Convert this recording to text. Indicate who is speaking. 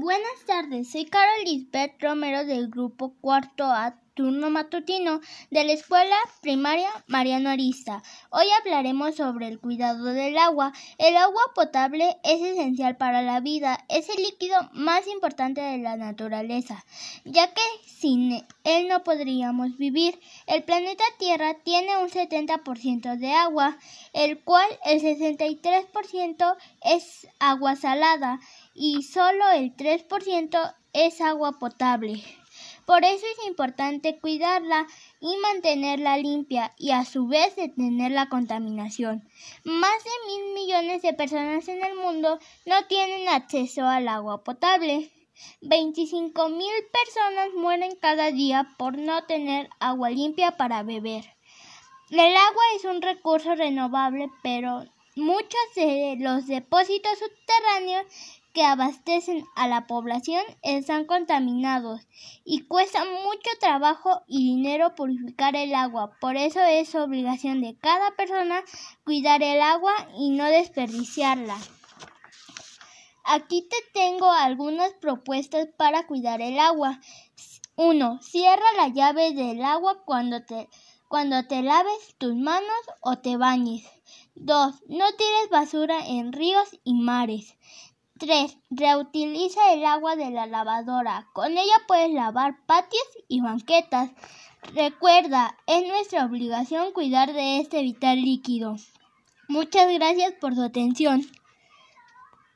Speaker 1: Buenas tardes, soy Carol Lisbeth Romero del grupo cuarto A turno matutino de la escuela primaria Mariano Arista. Hoy hablaremos sobre el cuidado del agua. El agua potable es esencial para la vida, es el líquido más importante de la naturaleza, ya que sin él no podríamos vivir. El planeta Tierra tiene un 70% de agua, el cual el 63% es agua salada y solo el 3% es agua potable. Por eso es importante cuidarla y mantenerla limpia y a su vez detener la contaminación. Más de mil millones de personas en el mundo no tienen acceso al agua potable. 25 mil personas mueren cada día por no tener agua limpia para beber. El agua es un recurso renovable, pero muchos de los depósitos subterráneos que abastecen a la población están contaminados y cuesta mucho trabajo y dinero purificar el agua. Por eso es obligación de cada persona cuidar el agua y no desperdiciarla. Aquí te tengo algunas propuestas para cuidar el agua. 1. Cierra la llave del agua cuando te, cuando te laves tus manos o te bañes. 2. No tires basura en ríos y mares. 3. Reutiliza el agua de la lavadora. Con ella puedes lavar patios y banquetas. Recuerda, es nuestra obligación cuidar de este vital líquido. Muchas gracias por su atención.